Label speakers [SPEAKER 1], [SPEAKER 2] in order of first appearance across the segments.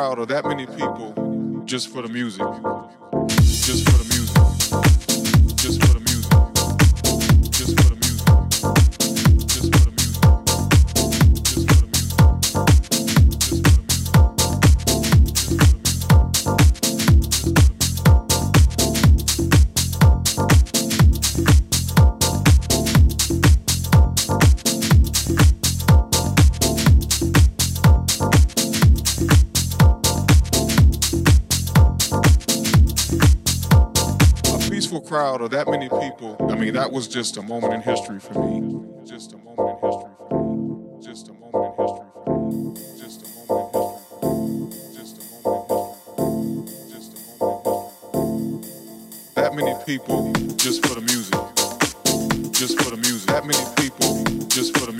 [SPEAKER 1] crowd or that many peaceful crowd or that many people, I mean, that was just a moment in history for me. Just a moment in history for me. Just a moment in history for me. Just a moment in history. That many people just for the music. Just for the music. That many people just for the music.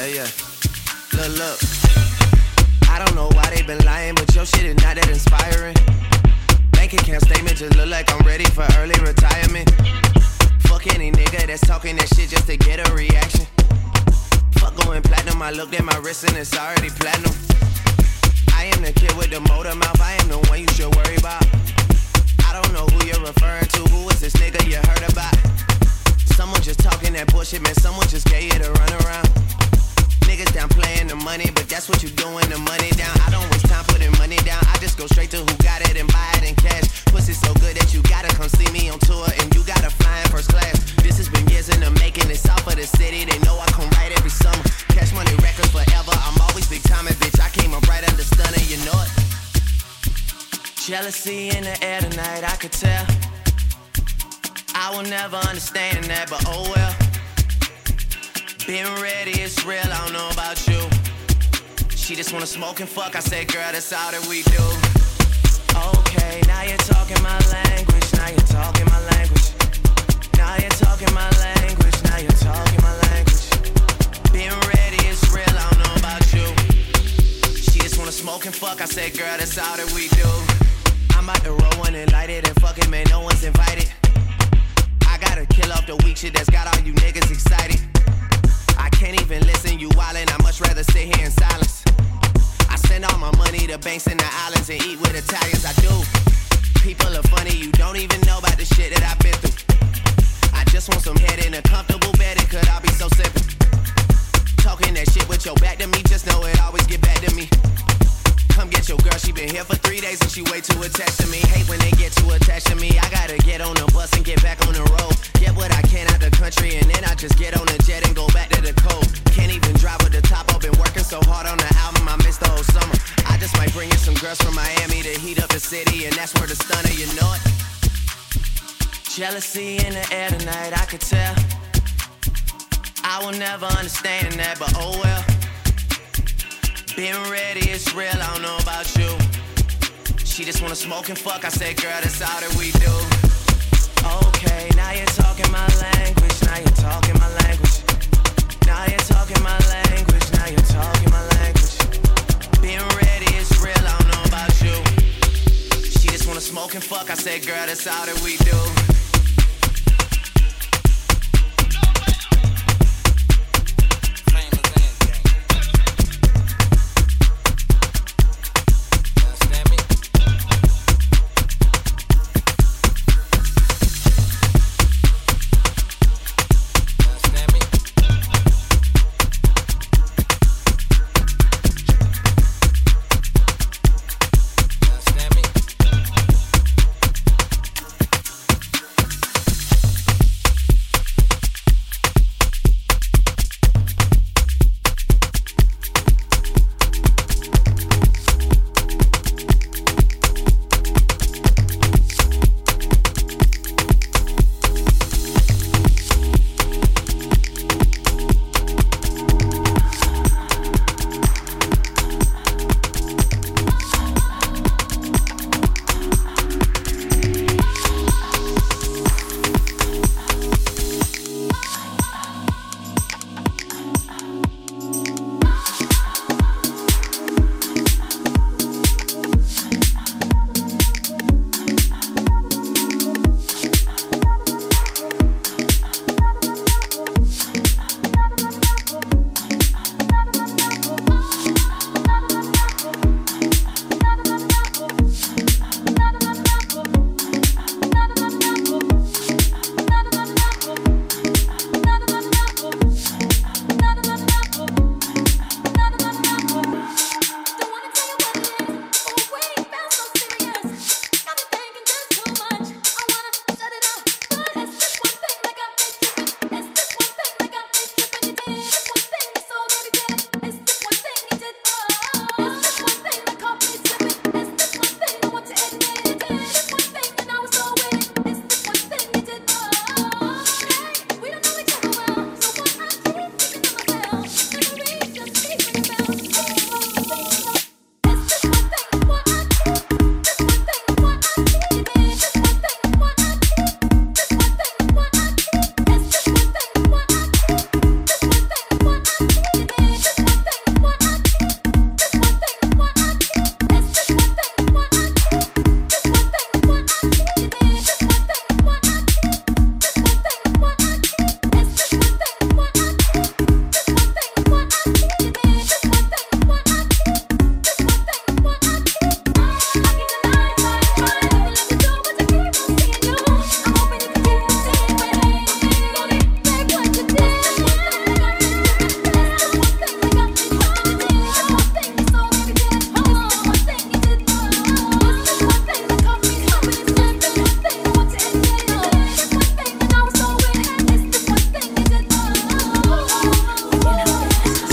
[SPEAKER 2] Yeah, yeah. Look, look. I don't know why they been lying, but your shit is not that inspiring. Bank account statement just look like I'm ready for early retirement. Fuck any nigga that's talking that shit just to get a reaction. Fuck going platinum, I looked at my wrist and it's already platinum. I am the kid with the motor mouth, I am the one you should worry about. I don't know who you're referring to, who is this nigga you heard about? Someone just talking that bullshit, man, someone just gave you the runaround. Niggas down playing the money, but that's what you doing, the money down. I don't waste time putting money down, I just go straight to who got it and buy it in cash. Pussy so good that you gotta come see me on tour, and you gotta fly in first class. This has been years in the making, it's off of the city, they know I come right every summer. Cash money records forever, I'm always big time, bitch. I came up right under Stunna, you know it. Jealousy in the air tonight, I could tell. I will never understand that, but oh well. Been ready, it's real, I don't know about you. She just wanna smoke and fuck, I said, girl, that's all that we do. Okay, now you're talking my language, now you're talking my language. Now you're talking my language, now you're talking my language. Been ready, it's real, I don't know about you. She just wanna smoke and fuck, I said, girl, that's all that we do. I'm about to roll one and light it and fuck it, man, no one's invited. I gotta kill off the weak shit that's got all you niggas excited. Can't even listen, you wildin', I much rather sit here in silence. I send all my money to banks in the islands and eat with Italians, I do. People are funny, you don't even know about the shit that I've been through. I just want some head in a comfortable bed, it could all be so simple. Talking that shit with your back to me, just know it always get back to me. Come get your girl, she been here for three days and she way too attached to me. Hate when they get too attached to me. I gotta get on the bus and get back on the road. Get what I can out the country and then I just get on the jet and go back to the coast. Can't even drive with the top up. Been working so hard on the album, I missed the whole summer. I just might bring in some girls from Miami to heat up the city, and that's where the Stunna, you know it. Jealousy in the air tonight, I could tell. I will never understand that, but oh well. Been ready, it's real, I don't know about you. She just wanna smoke and fuck, I said, girl, that's all that we do. Okay, now you're talking my language, now you're talking my language. Now you're talking my language, now you're talking my language. Been ready, it's real, I don't know about you. She just wanna smoke and fuck, I said, girl, that's all that we do.